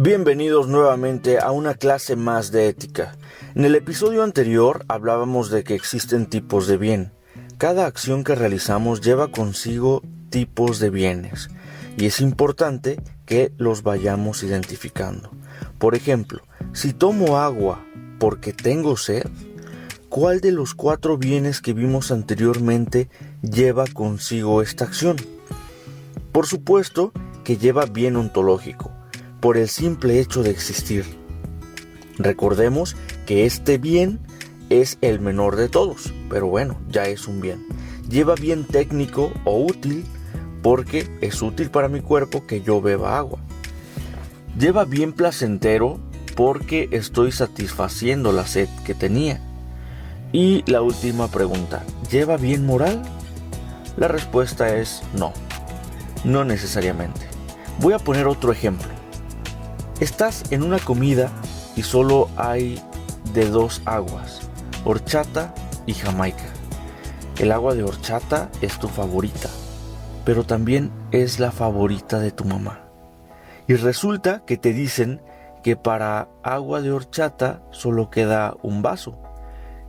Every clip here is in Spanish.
Bienvenidos nuevamente a una clase más de ética. En el episodio anterior hablábamos de que existen tipos de bien. Cada acción que realizamos lleva consigo tipos de bienes y es importante que los vayamos identificando. Por ejemplo, si tomo agua porque tengo sed, ¿cuál de los cuatro bienes que vimos anteriormente lleva consigo esta acción? Por supuesto que lleva bien ontológico por el simple hecho de existir. Recordemos que este bien es el menor de todos, pero bueno, ya es un bien. Lleva bien técnico o útil porque es útil para mi cuerpo que yo beba agua. Lleva bien placentero porque estoy satisfaciendo la sed que tenía. Y la última pregunta, ¿lleva bien moral? La respuesta es no, no necesariamente. Voy a poner otro ejemplo. Estás en una comida y solo hay de dos aguas, horchata y jamaica. El agua de horchata es tu favorita, pero también es la favorita de tu mamá. Y resulta que te dicen que para agua de horchata solo queda un vaso.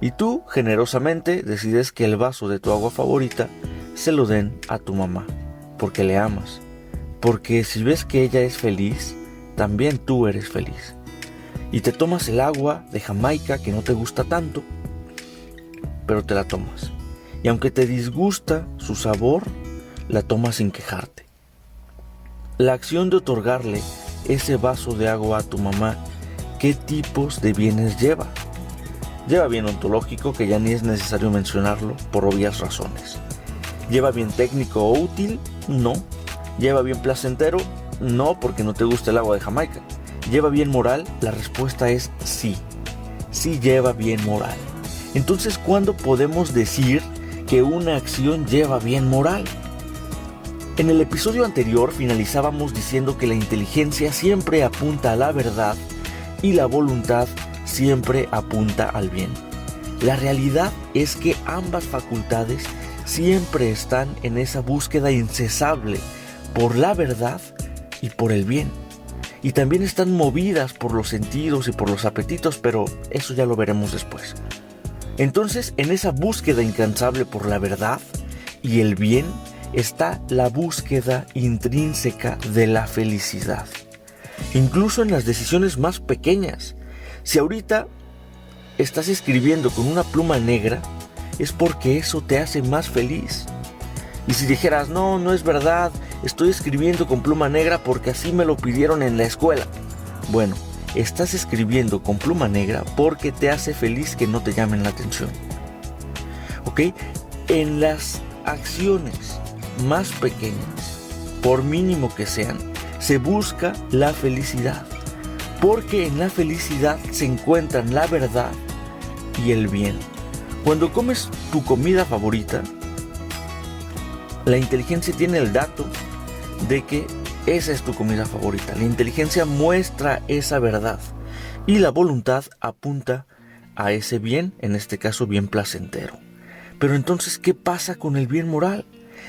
Y tú generosamente decides que el vaso de tu agua favorita se lo den a tu mamá, porque le amas. Porque si ves que ella es feliz, también tú eres feliz. Y te tomas el agua de Jamaica que no te gusta tanto, pero te la tomas. Y aunque te disgusta su sabor, la tomas sin quejarte. La acción de otorgarle ese vaso de agua a tu mamá, ¿qué tipos de bienes lleva? Lleva bien ontológico, que ya ni es necesario mencionarlo por obvias razones. ¿Lleva bien técnico o útil? No. ¿Lleva bien placentero? No, porque no te gusta el agua de Jamaica. ¿Lleva bien moral? La respuesta es sí. Sí lleva bien moral. Entonces, ¿cuándo podemos decir que una acción lleva bien moral? En el episodio anterior finalizábamos diciendo que la inteligencia siempre apunta a la verdad y la voluntad siempre apunta al bien. La realidad es que ambas facultades siempre están en esa búsqueda incesable por la verdad y por el bien. Y también están movidas por los sentidos y por los apetitos, pero eso ya lo veremos después. Entonces, en esa búsqueda incansable por la verdad y el bien está la búsqueda intrínseca de la felicidad. Incluso en las decisiones más pequeñas. Si ahorita estás escribiendo con una pluma negra, es porque eso te hace más feliz. Y si dijeras, no, no es verdad, estoy escribiendo con pluma negra porque así me lo pidieron en la escuela. Bueno, estás escribiendo con pluma negra porque te hace feliz que no te llamen la atención. ¿Ok? En las acciones más pequeñas, por mínimo que sean, se busca la felicidad. Porque en la felicidad se encuentran la verdad y el bien. Cuando comes tu comida favorita, la inteligencia tiene el dato de que esa es tu comida favorita. La inteligencia muestra esa verdad y la voluntad apunta a ese bien, en este caso bien placentero. Pero entonces, ¿qué pasa con el bien moral?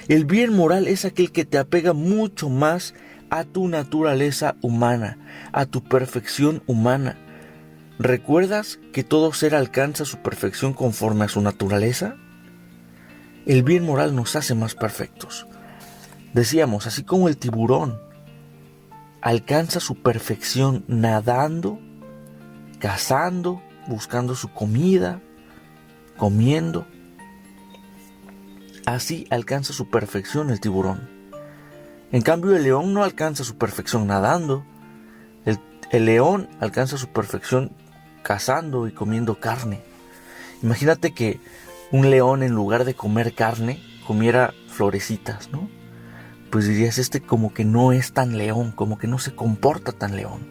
El bien moral es aquel que te apega mucho más a tu naturaleza humana, a tu perfección humana. ¿Recuerdas que todo ser alcanza su perfección conforme a su naturaleza? El bien moral nos hace más perfectos. Decíamos, así como el tiburón alcanza su perfección nadando, cazando, buscando su comida, comiendo, así alcanza su perfección el tiburón. En cambio, el león no alcanza su perfección nadando. El, león alcanza su perfección cazando y comiendo carne. Imagínate que un león en lugar de comer carne comiera florecitas, ¿no? Pues dirías, este como que no es tan león, como que no se comporta tan león.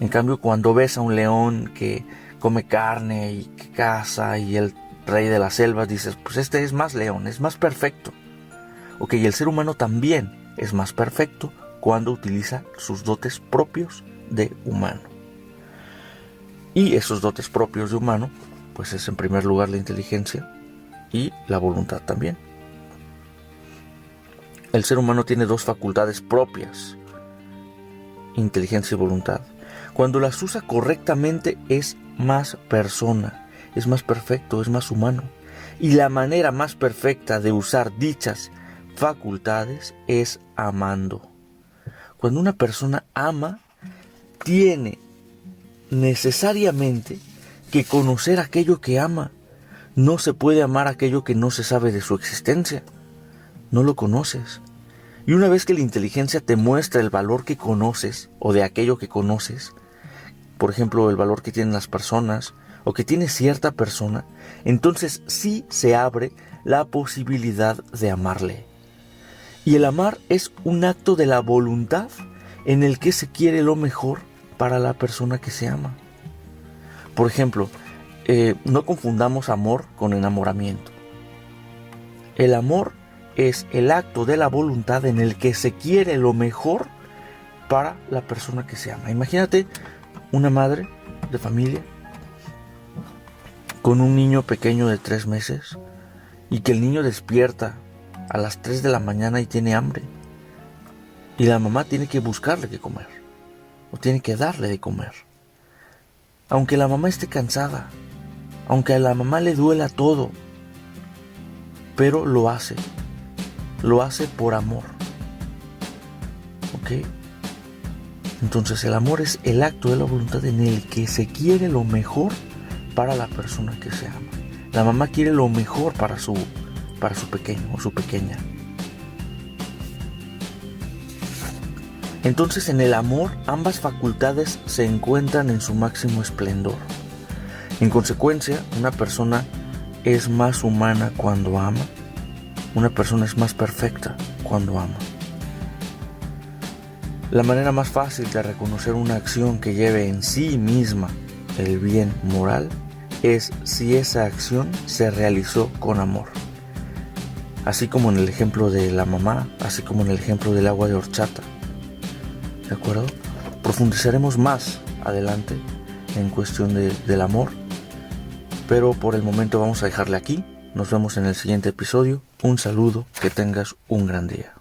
En cambio, cuando ves a un león que come carne y que caza y el rey de la selva, dices, pues este es más león, es más perfecto. Ok, y el ser humano también es más perfecto cuando utiliza sus dotes propios de humano. Y esos dotes propios de humano pues es en primer lugar la inteligencia y la voluntad también. El ser humano tiene dos facultades propias inteligencia y voluntad. Cuando las usa correctamente es más persona, es más perfecto, es más humano. Y la manera más perfecta de usar dichas facultades es amando. Cuando una persona ama, tiene necesariamente que conocer aquello que ama. No se puede amar aquello que no se sabe de su existencia. No lo conoces. Y una vez que la inteligencia te muestra el valor que conoces o de aquello que conoces, por ejemplo, el valor que tienen las personas o que tiene cierta persona, entonces sí se abre la posibilidad de amarle. Y el amar es un acto de la voluntad en el que se quiere lo mejor para la persona que se ama. Por ejemplo, eh, no confundamos amor con enamoramiento. El amor es el acto de la voluntad en el que se quiere lo mejor para la persona que se ama. Imagínate una madre de familia con un niño pequeño de tres meses y que el niño despierta a las 3 de la mañana y tiene hambre. Y la mamá tiene que buscarle que comer. O tiene que darle de comer. Aunque la mamá esté cansada. Aunque a la mamá le duela todo. Pero lo hace. Lo hace por amor. ¿Ok? Entonces el amor es el acto de la voluntad en el que se quiere lo mejor para la persona que se ama. La mamá quiere lo mejor para su para su pequeño o su pequeña. Entonces en el amor ambas facultades se encuentran en su máximo esplendor. En consecuencia, una persona es más humana cuando ama, una persona es más perfecta cuando ama. La manera más fácil de reconocer una acción que lleve en sí misma el bien moral es si esa acción se realizó con amor así como en el ejemplo de la mamá, así como en el ejemplo del agua de horchata. ¿De acuerdo? Profundizaremos más adelante en cuestión del amor, pero por el momento vamos a dejarle aquí. Nos vemos en el siguiente episodio. Un saludo, que tengas un gran día.